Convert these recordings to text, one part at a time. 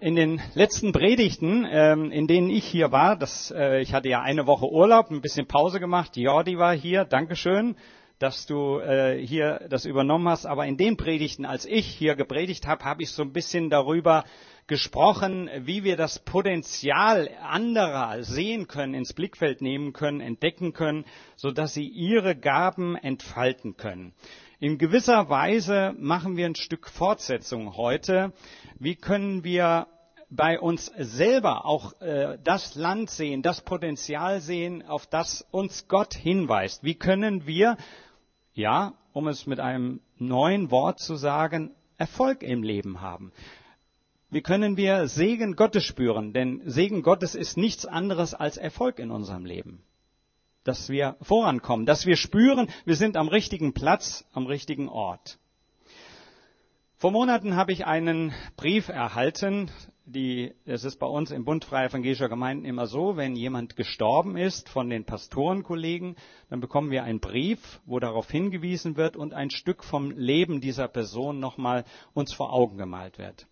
In den letzten Predigten, ähm, in denen ich hier war, das, äh, ich hatte ja eine Woche Urlaub, ein bisschen Pause gemacht, Jordi war hier, Dankeschön, dass du äh, hier das übernommen hast. Aber in den Predigten, als ich hier gepredigt habe, habe ich so ein bisschen darüber gesprochen, wie wir das Potenzial anderer sehen können, ins Blickfeld nehmen können, entdecken können, so dass sie ihre Gaben entfalten können. In gewisser Weise machen wir ein Stück Fortsetzung heute. Wie können wir bei uns selber auch äh, das Land sehen, das Potenzial sehen, auf das uns Gott hinweist? Wie können wir, ja, um es mit einem neuen Wort zu sagen, Erfolg im Leben haben? Wie können wir Segen Gottes spüren? Denn Segen Gottes ist nichts anderes als Erfolg in unserem Leben. Dass wir vorankommen, dass wir spüren, wir sind am richtigen Platz, am richtigen Ort. Vor Monaten habe ich einen Brief erhalten. Die, es ist bei uns im Bund Freier Evangelischer Gemeinden immer so, wenn jemand gestorben ist von den Pastorenkollegen, dann bekommen wir einen Brief, wo darauf hingewiesen wird und ein Stück vom Leben dieser Person nochmal uns vor Augen gemalt wird.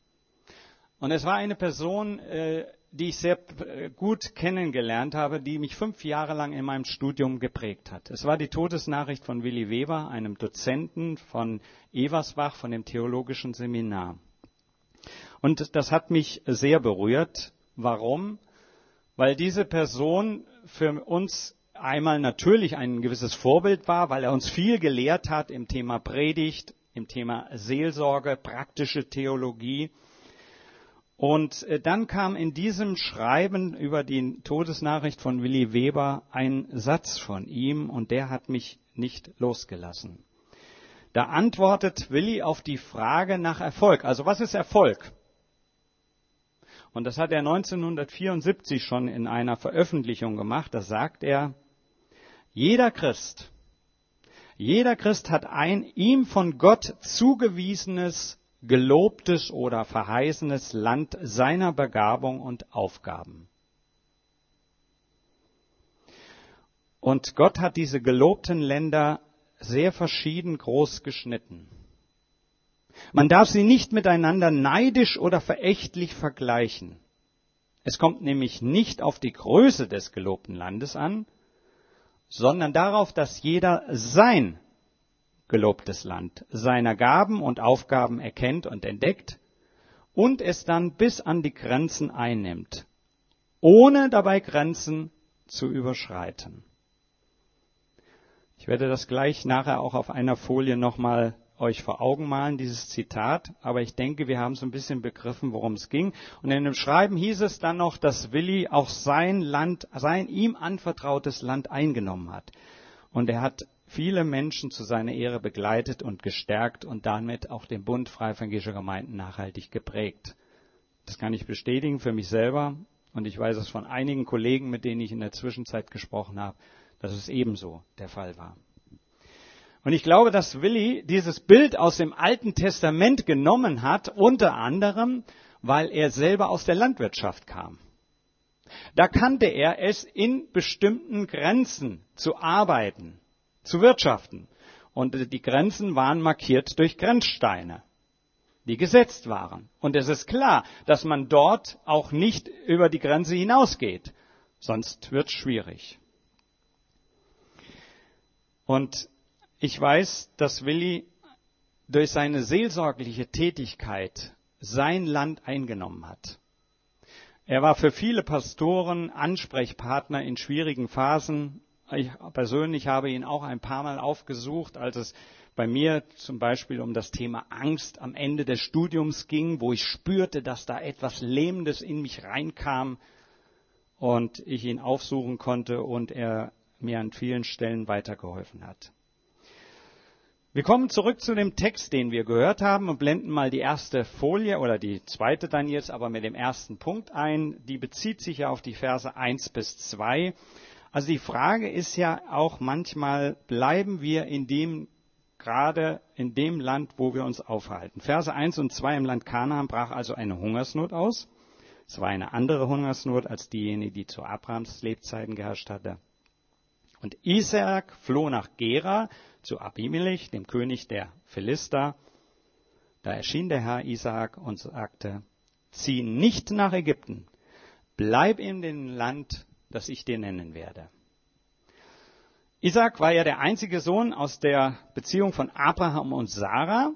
Und es war eine Person, äh, die ich sehr äh, gut kennengelernt habe, die mich fünf Jahre lang in meinem Studium geprägt hat. Es war die Todesnachricht von Willi Weber, einem Dozenten von Eversbach, von dem Theologischen Seminar. Und das hat mich sehr berührt. Warum? Weil diese Person für uns einmal natürlich ein gewisses Vorbild war, weil er uns viel gelehrt hat im Thema Predigt, im Thema Seelsorge, praktische Theologie und äh, dann kam in diesem Schreiben über die Todesnachricht von Willi Weber ein Satz von ihm und der hat mich nicht losgelassen. Da antwortet Willi auf die Frage nach Erfolg. Also was ist Erfolg? Und das hat er 1974 schon in einer Veröffentlichung gemacht. Da sagt er, jeder Christ, jeder Christ hat ein ihm von Gott zugewiesenes gelobtes oder verheißenes Land seiner Begabung und Aufgaben. Und Gott hat diese gelobten Länder sehr verschieden groß geschnitten. Man darf sie nicht miteinander neidisch oder verächtlich vergleichen. Es kommt nämlich nicht auf die Größe des gelobten Landes an, sondern darauf, dass jeder sein gelobtes Land, seiner Gaben und Aufgaben erkennt und entdeckt und es dann bis an die Grenzen einnimmt, ohne dabei Grenzen zu überschreiten. Ich werde das gleich nachher auch auf einer Folie nochmal euch vor Augen malen, dieses Zitat, aber ich denke, wir haben so ein bisschen begriffen, worum es ging. Und in dem Schreiben hieß es dann noch, dass Willi auch sein Land, sein ihm anvertrautes Land eingenommen hat. Und er hat viele Menschen zu seiner Ehre begleitet und gestärkt und damit auch den Bund Freievangelischer Gemeinden nachhaltig geprägt. Das kann ich bestätigen für mich selber und ich weiß es von einigen Kollegen, mit denen ich in der Zwischenzeit gesprochen habe, dass es ebenso der Fall war. Und ich glaube, dass Willi dieses Bild aus dem Alten Testament genommen hat, unter anderem, weil er selber aus der Landwirtschaft kam. Da kannte er es, in bestimmten Grenzen zu arbeiten zu wirtschaften. Und die Grenzen waren markiert durch Grenzsteine, die gesetzt waren. Und es ist klar, dass man dort auch nicht über die Grenze hinausgeht, sonst wird es schwierig. Und ich weiß, dass Willi durch seine seelsorgliche Tätigkeit sein Land eingenommen hat. Er war für viele Pastoren Ansprechpartner in schwierigen Phasen ich persönlich habe ihn auch ein paar Mal aufgesucht, als es bei mir zum Beispiel um das Thema Angst am Ende des Studiums ging, wo ich spürte, dass da etwas Lähmendes in mich reinkam und ich ihn aufsuchen konnte und er mir an vielen Stellen weitergeholfen hat. Wir kommen zurück zu dem Text, den wir gehört haben und blenden mal die erste Folie oder die zweite dann jetzt aber mit dem ersten Punkt ein. Die bezieht sich ja auf die Verse 1 bis 2. Also die Frage ist ja auch manchmal, bleiben wir in dem, gerade in dem Land, wo wir uns aufhalten. Verse 1 und 2 im Land Kanaan brach also eine Hungersnot aus. Es war eine andere Hungersnot als diejenige, die zu Abrahams Lebzeiten geherrscht hatte. Und Isaak floh nach Gera zu Abimelech, dem König der Philister. Da erschien der Herr Isaak und sagte, zieh nicht nach Ägypten, bleib in dem Land, das ich dir nennen werde. Isaac war ja der einzige Sohn aus der Beziehung von Abraham und Sarah.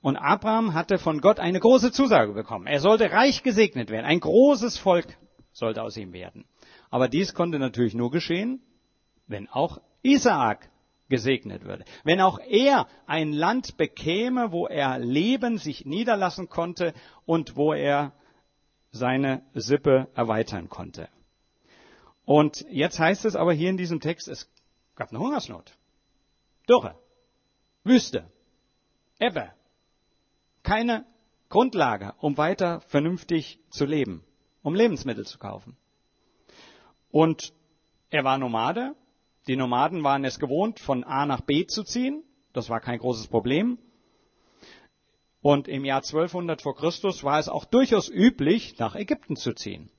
Und Abraham hatte von Gott eine große Zusage bekommen. Er sollte reich gesegnet werden. Ein großes Volk sollte aus ihm werden. Aber dies konnte natürlich nur geschehen, wenn auch Isaak gesegnet würde. Wenn auch er ein Land bekäme, wo er leben, sich niederlassen konnte und wo er seine Sippe erweitern konnte. Und jetzt heißt es aber hier in diesem Text, es gab eine Hungersnot. Dürre. Wüste. Ebbe. Keine Grundlage, um weiter vernünftig zu leben, um Lebensmittel zu kaufen. Und er war Nomade, die Nomaden waren es gewohnt, von A nach B zu ziehen. Das war kein großes Problem. Und im Jahr 1200 vor Christus war es auch durchaus üblich, nach Ägypten zu ziehen.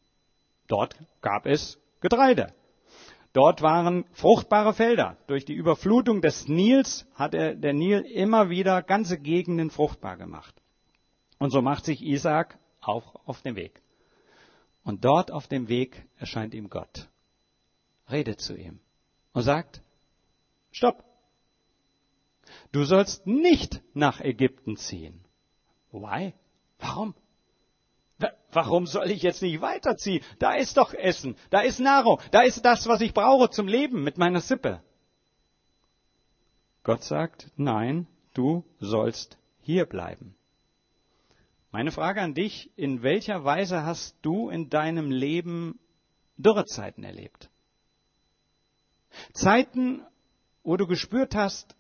Dort gab es Getreide. Dort waren fruchtbare Felder. Durch die Überflutung des Nils hat er, der Nil immer wieder ganze Gegenden fruchtbar gemacht. Und so macht sich Isaac auch auf den Weg. Und dort auf dem Weg erscheint ihm Gott. Redet zu ihm und sagt, stopp. Du sollst nicht nach Ägypten ziehen. Why? Warum? Warum soll ich jetzt nicht weiterziehen? Da ist doch Essen, da ist Nahrung, da ist das, was ich brauche zum Leben mit meiner Sippe. Gott sagt, nein, du sollst hier bleiben. Meine Frage an dich, in welcher Weise hast du in deinem Leben Dürrezeiten erlebt? Zeiten, wo du gespürt hast,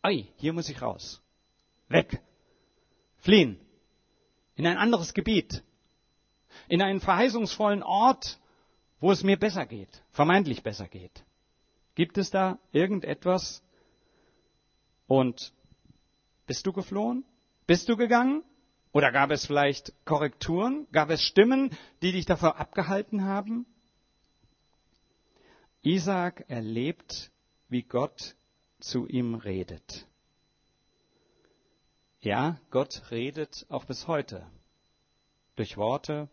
ei, hier muss ich raus. Weg. Fliehen. In ein anderes Gebiet. In einen verheißungsvollen Ort, wo es mir besser geht, vermeintlich besser geht. Gibt es da irgendetwas? Und bist du geflohen? Bist du gegangen? Oder gab es vielleicht Korrekturen? Gab es Stimmen, die dich davor abgehalten haben? Isaac erlebt, wie Gott zu ihm redet. Ja, Gott redet auch bis heute. Durch Worte,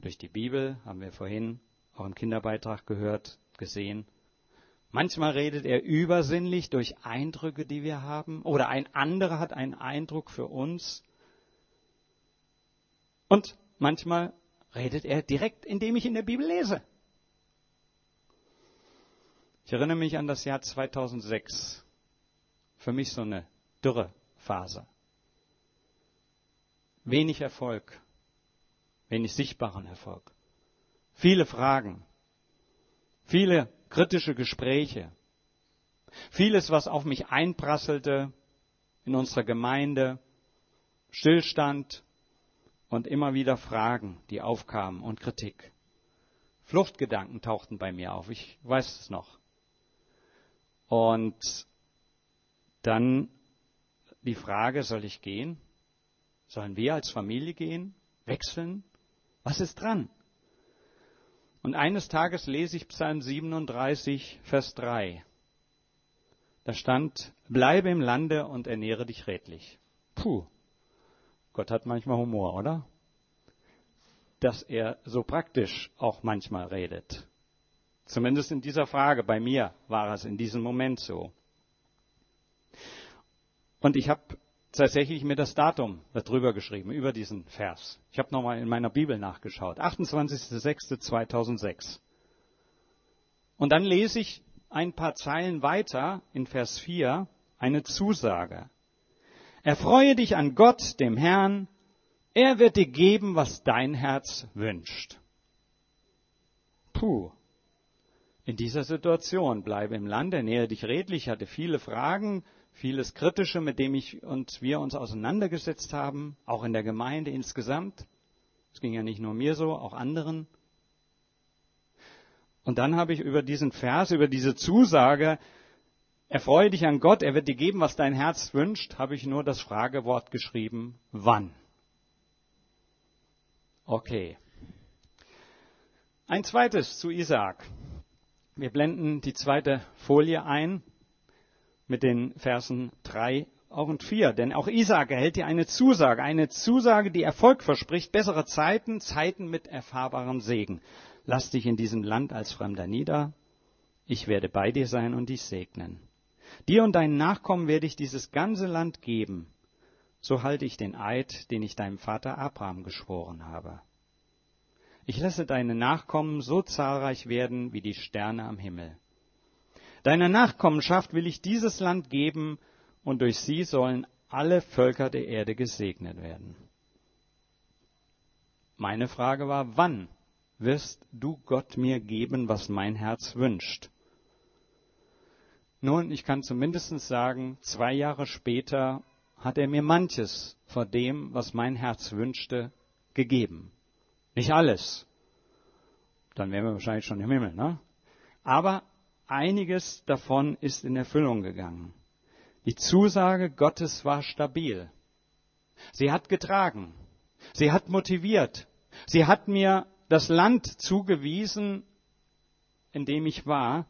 durch die Bibel, haben wir vorhin auch im Kinderbeitrag gehört, gesehen. Manchmal redet er übersinnlich durch Eindrücke, die wir haben, oder ein anderer hat einen Eindruck für uns. Und manchmal redet er direkt, indem ich in der Bibel lese. Ich erinnere mich an das Jahr 2006. Für mich so eine Dürrephase. Wenig Erfolg, wenig sichtbaren Erfolg. Viele Fragen, viele kritische Gespräche, vieles, was auf mich einprasselte in unserer Gemeinde, Stillstand und immer wieder Fragen, die aufkamen und Kritik. Fluchtgedanken tauchten bei mir auf, ich weiß es noch. Und dann die Frage, soll ich gehen? Sollen wir als Familie gehen? Wechseln? Was ist dran? Und eines Tages lese ich Psalm 37, Vers 3. Da stand, bleibe im Lande und ernähre dich redlich. Puh, Gott hat manchmal Humor, oder? Dass er so praktisch auch manchmal redet. Zumindest in dieser Frage, bei mir war es in diesem Moment so. Und ich habe tatsächlich mir das Datum darüber geschrieben, über diesen Vers. Ich habe nochmal in meiner Bibel nachgeschaut. 28.06.2006. Und dann lese ich ein paar Zeilen weiter in Vers 4 eine Zusage. Erfreue dich an Gott, dem Herrn, er wird dir geben, was dein Herz wünscht. Puh, in dieser Situation. Bleibe im Lande, nähere dich redlich, hatte viele Fragen, vieles Kritische, mit dem ich und wir uns auseinandergesetzt haben, auch in der Gemeinde insgesamt. Es ging ja nicht nur mir so, auch anderen. Und dann habe ich über diesen Vers, über diese Zusage, erfreue dich an Gott, er wird dir geben, was dein Herz wünscht, habe ich nur das Fragewort geschrieben, wann? Okay. Ein zweites zu Isaak. Wir blenden die zweite Folie ein mit den Versen 3 auch und 4. Denn auch Isaac erhält dir eine Zusage, eine Zusage, die Erfolg verspricht, bessere Zeiten, Zeiten mit erfahrbarem Segen. Lass dich in diesem Land als Fremder nieder. Ich werde bei dir sein und dich segnen. Dir und deinen Nachkommen werde ich dieses ganze Land geben. So halte ich den Eid, den ich deinem Vater Abraham geschworen habe. Ich lasse deine Nachkommen so zahlreich werden wie die Sterne am Himmel. Deiner Nachkommenschaft will ich dieses Land geben, und durch sie sollen alle Völker der Erde gesegnet werden. Meine Frage war, wann wirst du Gott mir geben, was mein Herz wünscht? Nun, ich kann zumindest sagen, zwei Jahre später hat er mir manches vor dem, was mein Herz wünschte, gegeben. Nicht alles. Dann wären wir wahrscheinlich schon im Himmel, ne? Aber einiges davon ist in Erfüllung gegangen. Die Zusage Gottes war stabil. Sie hat getragen. Sie hat motiviert. Sie hat mir das Land zugewiesen, in dem ich war,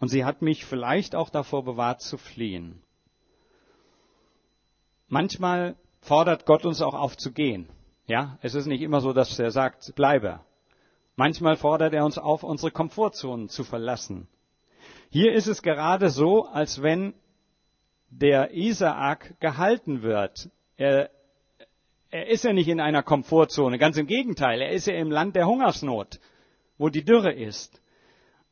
und sie hat mich vielleicht auch davor bewahrt zu fliehen. Manchmal fordert Gott uns auch auf zu gehen. Ja, es ist nicht immer so, dass er sagt, bleibe. Manchmal fordert er uns auf, unsere Komfortzonen zu verlassen. Hier ist es gerade so, als wenn der Isaak gehalten wird. Er, er ist ja nicht in einer Komfortzone, ganz im Gegenteil, er ist ja im Land der Hungersnot, wo die Dürre ist.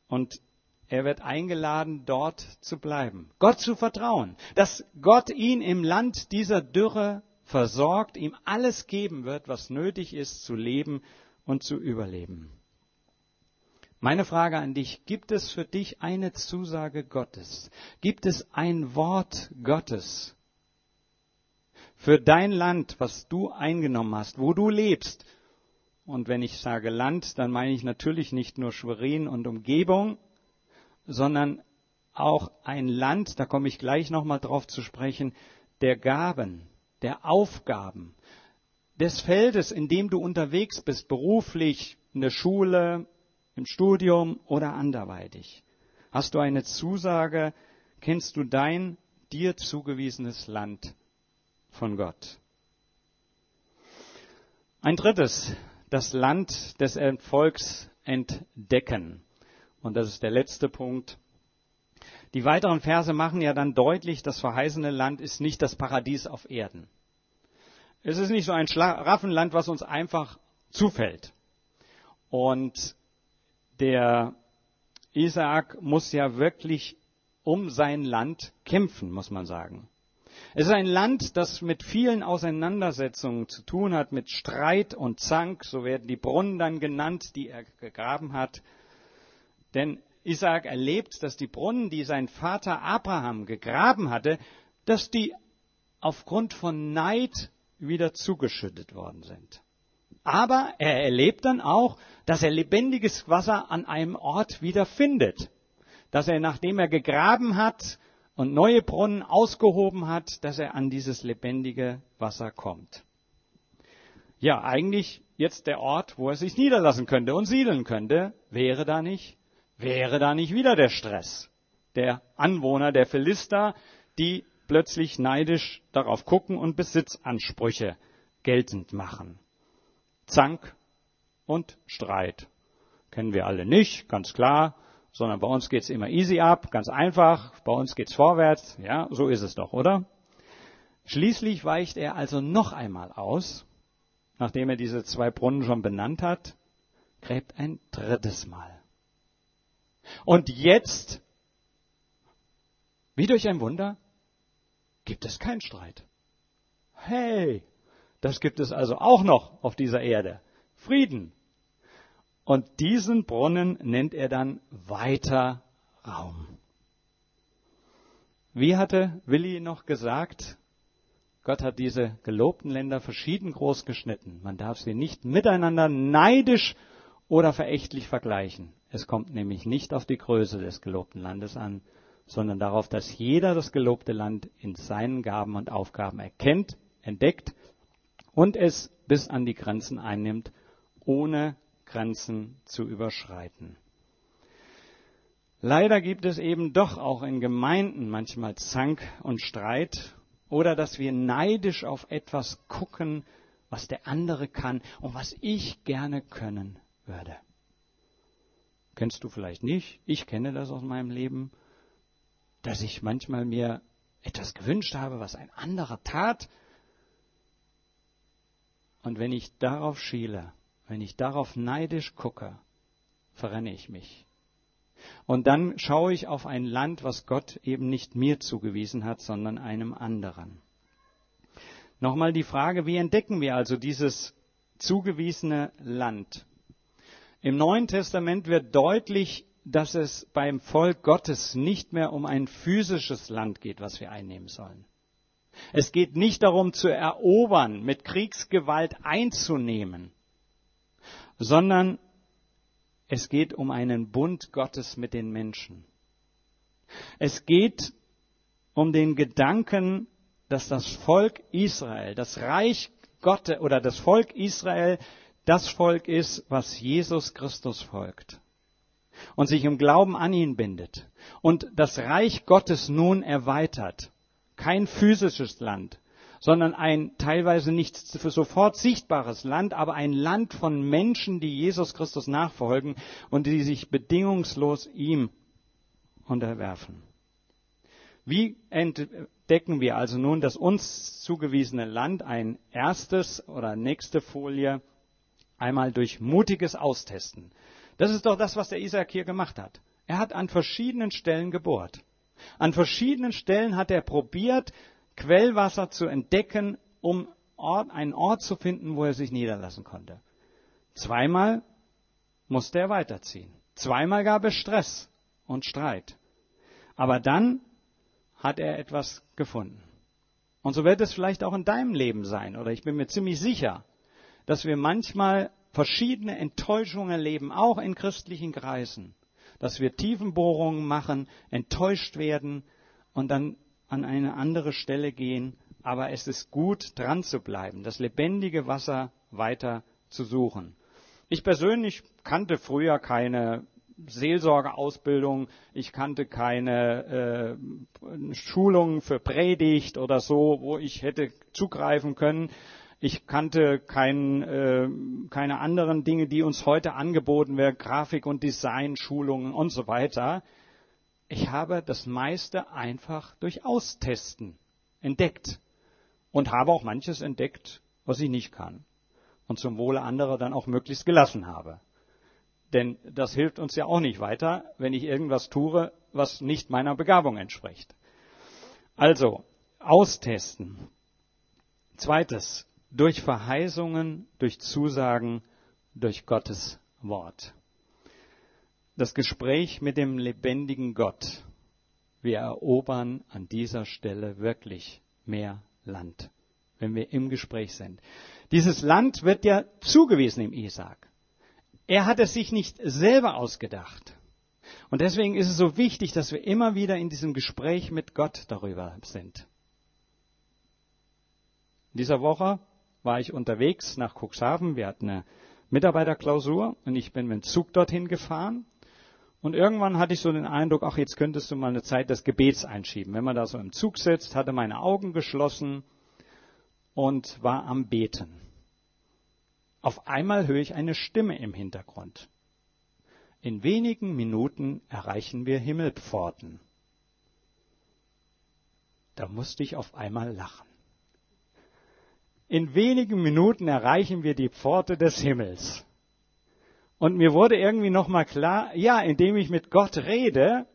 Und er wird eingeladen, dort zu bleiben, Gott zu vertrauen, dass Gott ihn im Land dieser Dürre versorgt, ihm alles geben wird, was nötig ist, zu leben und zu überleben. Meine Frage an dich, gibt es für dich eine Zusage Gottes? Gibt es ein Wort Gottes für dein Land, was du eingenommen hast, wo du lebst? Und wenn ich sage Land, dann meine ich natürlich nicht nur Schwerin und Umgebung, sondern auch ein Land, da komme ich gleich nochmal drauf zu sprechen, der Gaben, der Aufgaben, des Feldes, in dem du unterwegs bist, beruflich, in der Schule, im Studium oder anderweitig. Hast du eine Zusage, kennst du dein dir zugewiesenes Land von Gott. Ein drittes, das Land des Erfolgs entdecken. Und das ist der letzte Punkt. Die weiteren Verse machen ja dann deutlich, das verheißene Land ist nicht das Paradies auf Erden. Es ist nicht so ein Schlaraffenland, was uns einfach zufällt. Und der Isaak muss ja wirklich um sein Land kämpfen, muss man sagen. Es ist ein Land, das mit vielen Auseinandersetzungen zu tun hat, mit Streit und Zank, so werden die Brunnen dann genannt, die er gegraben hat. Denn Isaak erlebt, dass die Brunnen, die sein Vater Abraham gegraben hatte, dass die aufgrund von Neid wieder zugeschüttet worden sind. Aber er erlebt dann auch, dass er lebendiges Wasser an einem Ort wieder findet. Dass er, nachdem er gegraben hat und neue Brunnen ausgehoben hat, dass er an dieses lebendige Wasser kommt. Ja, eigentlich jetzt der Ort, wo er sich niederlassen könnte und siedeln könnte, wäre da nicht wäre da nicht wieder der Stress der Anwohner der Philister, die plötzlich neidisch darauf gucken und Besitzansprüche geltend machen. Zank und Streit. Kennen wir alle nicht, ganz klar, sondern bei uns geht's immer easy ab, ganz einfach, bei uns geht's vorwärts, ja, so ist es doch, oder? Schließlich weicht er also noch einmal aus, nachdem er diese zwei Brunnen schon benannt hat, gräbt ein drittes Mal. Und jetzt, wie durch ein Wunder, gibt es keinen Streit. Hey, das gibt es also auch noch auf dieser Erde. Frieden. Und diesen Brunnen nennt er dann weiter Raum. Wie hatte Willi noch gesagt? Gott hat diese gelobten Länder verschieden groß geschnitten. Man darf sie nicht miteinander neidisch oder verächtlich vergleichen. Es kommt nämlich nicht auf die Größe des gelobten Landes an, sondern darauf, dass jeder das gelobte Land in seinen Gaben und Aufgaben erkennt, entdeckt und es bis an die Grenzen einnimmt, ohne Grenzen zu überschreiten. Leider gibt es eben doch auch in Gemeinden manchmal Zank und Streit oder dass wir neidisch auf etwas gucken, was der andere kann und was ich gerne können würde. Kennst du vielleicht nicht? Ich kenne das aus meinem Leben, dass ich manchmal mir etwas gewünscht habe, was ein anderer tat. Und wenn ich darauf schiele, wenn ich darauf neidisch gucke, verrenne ich mich. Und dann schaue ich auf ein Land, was Gott eben nicht mir zugewiesen hat, sondern einem anderen. Nochmal die Frage, wie entdecken wir also dieses zugewiesene Land? Im Neuen Testament wird deutlich, dass es beim Volk Gottes nicht mehr um ein physisches Land geht, was wir einnehmen sollen. Es geht nicht darum zu erobern, mit Kriegsgewalt einzunehmen, sondern es geht um einen Bund Gottes mit den Menschen. Es geht um den Gedanken, dass das Volk Israel, das Reich Gottes oder das Volk Israel das Volk ist, was Jesus Christus folgt und sich im Glauben an ihn bindet und das Reich Gottes nun erweitert. Kein physisches Land, sondern ein teilweise nicht sofort sichtbares Land, aber ein Land von Menschen, die Jesus Christus nachfolgen und die sich bedingungslos ihm unterwerfen. Wie entdecken wir also nun das uns zugewiesene Land? Ein erstes oder nächste Folie einmal durch mutiges Austesten. Das ist doch das, was der Isaac hier gemacht hat. Er hat an verschiedenen Stellen gebohrt. An verschiedenen Stellen hat er probiert, Quellwasser zu entdecken, um Ort, einen Ort zu finden, wo er sich niederlassen konnte. Zweimal musste er weiterziehen. Zweimal gab es Stress und Streit. Aber dann hat er etwas gefunden. Und so wird es vielleicht auch in deinem Leben sein, oder ich bin mir ziemlich sicher, dass wir manchmal verschiedene Enttäuschungen erleben, auch in christlichen Kreisen, dass wir Tiefenbohrungen machen, enttäuscht werden und dann an eine andere Stelle gehen, aber es ist gut, dran zu bleiben, das lebendige Wasser weiter zu suchen. Ich persönlich kannte früher keine Seelsorgeausbildung, ich kannte keine äh, Schulung für Predigt oder so, wo ich hätte zugreifen können. Ich kannte kein, äh, keine anderen Dinge, die uns heute angeboten werden, Grafik- und Design-Schulungen und so weiter. Ich habe das meiste einfach durch Austesten entdeckt und habe auch manches entdeckt, was ich nicht kann und zum Wohle anderer dann auch möglichst gelassen habe. Denn das hilft uns ja auch nicht weiter, wenn ich irgendwas tue, was nicht meiner Begabung entspricht. Also, austesten. Zweites, durch Verheißungen, durch Zusagen, durch Gottes Wort das Gespräch mit dem lebendigen Gott. Wir erobern an dieser Stelle wirklich mehr Land, wenn wir im Gespräch sind. Dieses Land wird ja zugewiesen im Isaak. Er hat es sich nicht selber ausgedacht. Und deswegen ist es so wichtig, dass wir immer wieder in diesem Gespräch mit Gott darüber sind. In dieser Woche war ich unterwegs nach Cuxhaven. Wir hatten eine Mitarbeiterklausur und ich bin mit dem Zug dorthin gefahren. Und irgendwann hatte ich so den Eindruck, ach, jetzt könntest du mal eine Zeit des Gebets einschieben. Wenn man da so im Zug sitzt, hatte meine Augen geschlossen und war am Beten. Auf einmal höre ich eine Stimme im Hintergrund. In wenigen Minuten erreichen wir Himmelpforten. Da musste ich auf einmal lachen. In wenigen Minuten erreichen wir die Pforte des Himmels. Und mir wurde irgendwie nochmal klar, ja, indem ich mit Gott rede,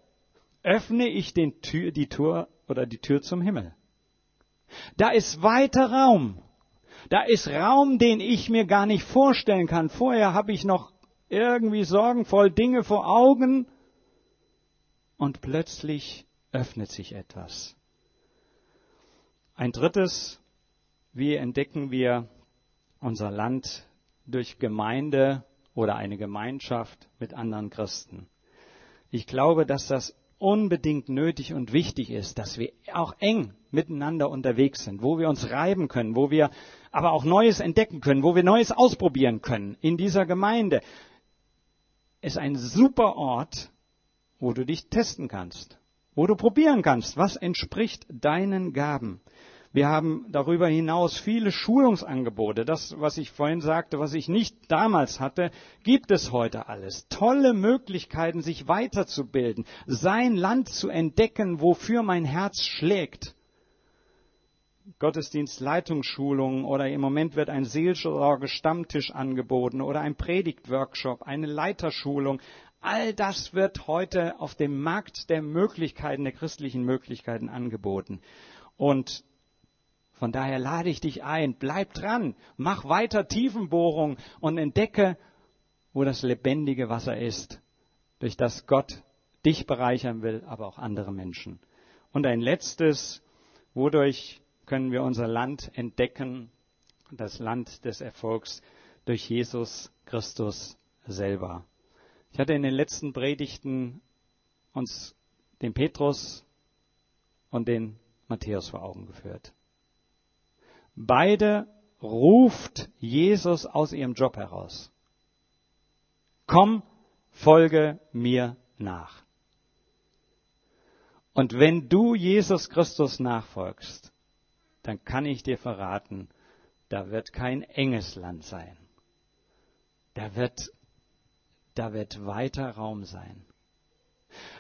öffne ich den Tür, die Tür oder die Tür zum Himmel. Da ist weiter Raum. Da ist Raum, den ich mir gar nicht vorstellen kann. Vorher habe ich noch irgendwie sorgenvoll Dinge vor Augen und plötzlich öffnet sich etwas. Ein drittes, wie entdecken wir unser Land durch Gemeinde oder eine Gemeinschaft mit anderen Christen. Ich glaube, dass das unbedingt nötig und wichtig ist, dass wir auch eng miteinander unterwegs sind, wo wir uns reiben können, wo wir aber auch Neues entdecken können, wo wir Neues ausprobieren können in dieser Gemeinde. Ist ein super Ort, wo du dich testen kannst, wo du probieren kannst, was entspricht deinen Gaben, Wir haben darüber hinaus viele Schulungsangebote. Das, was ich vorhin sagte, was ich nicht damals hatte, gibt es heute alles. Tolle Möglichkeiten, sich weiterzubilden, sein Land zu entdecken, wofür mein Herz schlägt. Gottesdienst Leitungsschulungen oder im Moment wird ein Seelsorge Stammtisch angeboten oder ein Predigtworkshop, eine Leiterschulung. All das wird heute auf dem Markt der Möglichkeiten, der christlichen Möglichkeiten angeboten. Und von daher lade ich dich ein, bleib dran, mach weiter Tiefenbohrung und entdecke, wo das lebendige Wasser ist, durch das Gott dich bereichern will, aber auch andere Menschen. Und ein letztes, wodurch können wir unser Land entdecken, das Land des Erfolgs durch Jesus Christus selber. Ich hatte in den letzten Predigten uns den Petrus und den Matthäus vor Augen geführt. Beide ruft Jesus aus ihrem Job heraus. Komm, folge mir nach. Und wenn du Jesus Christus nachfolgst, dann kann ich dir verraten, da wird kein enges Land sein. Da wird, da wird weiter Raum sein.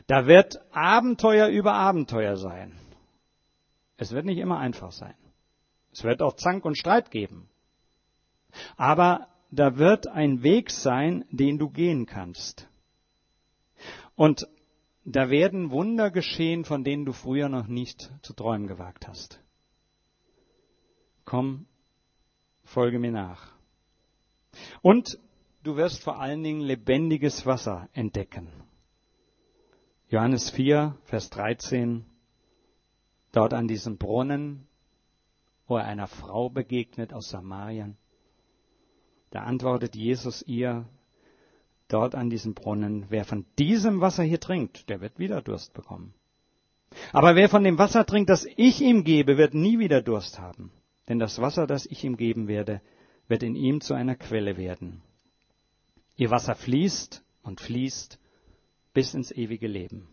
Da wird Abenteuer über Abenteuer sein. Es wird nicht immer einfach sein. Es wird auch Zank und Streit geben. Aber da wird ein Weg sein, den du gehen kannst. Und da werden Wunder geschehen, von denen du früher noch nicht zu träumen gewagt hast. Komm, folge mir nach. Und du wirst vor allen Dingen lebendiges Wasser entdecken. Johannes 4, Vers 13. Dort an diesem Brunnen wo er einer Frau begegnet aus Samarien. Da antwortet Jesus ihr dort an diesem Brunnen, wer von diesem Wasser hier trinkt, der wird wieder Durst bekommen. Aber wer von dem Wasser trinkt, das ich ihm gebe, wird nie wieder Durst haben. Denn das Wasser, das ich ihm geben werde, wird in ihm zu einer Quelle werden. Ihr Wasser fließt und fließt bis ins ewige Leben.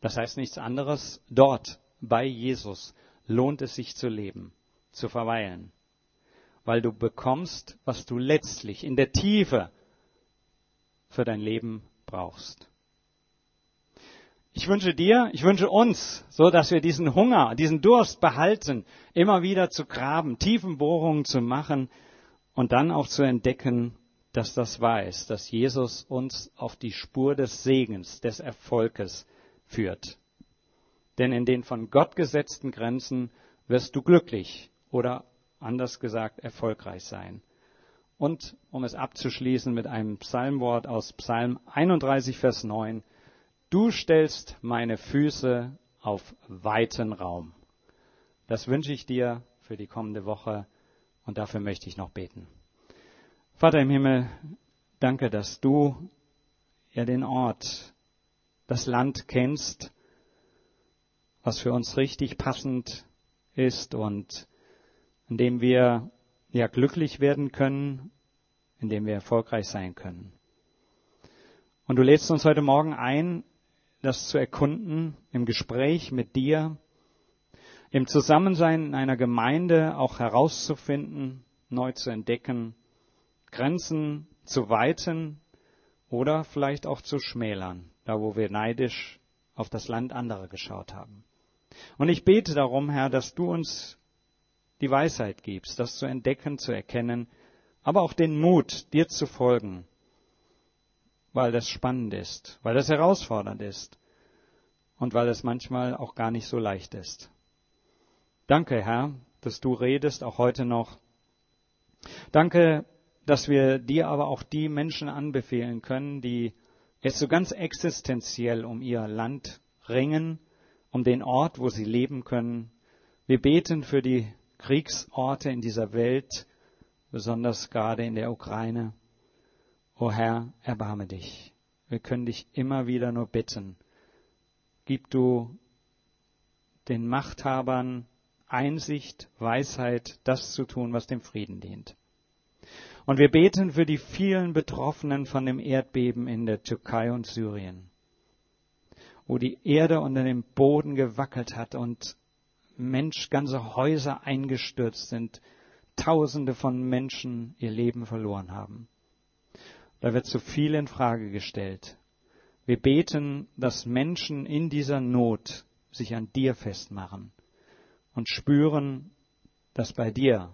Das heißt nichts anderes, dort bei Jesus lohnt es sich zu leben, zu verweilen, weil du bekommst, was du letztlich in der Tiefe für dein Leben brauchst. Ich wünsche dir, ich wünsche uns, so dass wir diesen Hunger, diesen Durst behalten, immer wieder zu graben, Tiefenbohrungen zu machen und dann auch zu entdecken, dass das ist, dass Jesus uns auf die Spur des Segens, des Erfolges führt. Denn in den von Gott gesetzten Grenzen wirst du glücklich oder anders gesagt erfolgreich sein. Und um es abzuschließen mit einem Psalmwort aus Psalm 31, Vers 9, du stellst meine Füße auf weiten Raum. Das wünsche ich dir für die kommende Woche und dafür möchte ich noch beten. Vater im Himmel, danke, dass du ja den Ort, das Land kennst, was für uns richtig passend ist und in dem wir ja glücklich werden können, in dem wir erfolgreich sein können. Und du lädst uns heute Morgen ein, das zu erkunden, im Gespräch mit dir, im Zusammensein in einer Gemeinde auch herauszufinden, neu zu entdecken, Grenzen zu weiten oder vielleicht auch zu schmälern, da wo wir neidisch auf das Land anderer geschaut haben. Und ich bete darum, Herr, dass du uns die Weisheit gibst, das zu entdecken, zu erkennen, aber auch den Mut, dir zu folgen, weil das spannend ist, weil das herausfordernd ist und weil es manchmal auch gar nicht so leicht ist. Danke, Herr, dass du redest, auch heute noch. Danke, dass wir dir aber auch die Menschen anbefehlen können, die jetzt so ganz existenziell um ihr Land ringen, um den Ort, wo sie leben können. Wir beten für die Kriegsorte in dieser Welt, besonders gerade in der Ukraine. O Herr, erbarme dich. Wir können dich immer wieder nur bitten. Gib du den Machthabern Einsicht, Weisheit, das zu tun, was dem Frieden dient. Und wir beten für die vielen Betroffenen von dem Erdbeben in der Türkei und Syrien wo die Erde unter dem Boden gewackelt hat und Mensch, ganze Häuser eingestürzt sind, Tausende von Menschen ihr Leben verloren haben. Da wird zu viel in Frage gestellt. Wir beten, dass Menschen in dieser Not sich an dir festmachen und spüren, dass bei dir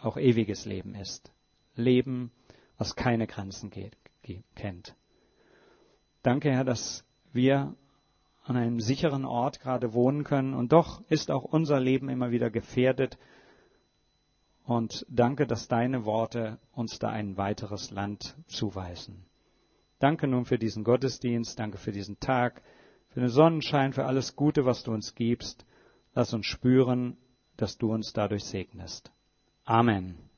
auch ewiges Leben ist. Leben, was keine Grenzen geht, kennt. Danke, Herr, dass wir an einem sicheren Ort gerade wohnen können und doch ist auch unser Leben immer wieder gefährdet. Und danke, dass deine Worte uns da ein weiteres Land zuweisen. Danke nun für diesen Gottesdienst, danke für diesen Tag, für den Sonnenschein, für alles Gute, was du uns gibst. Lass uns spüren, dass du uns dadurch segnest. Amen.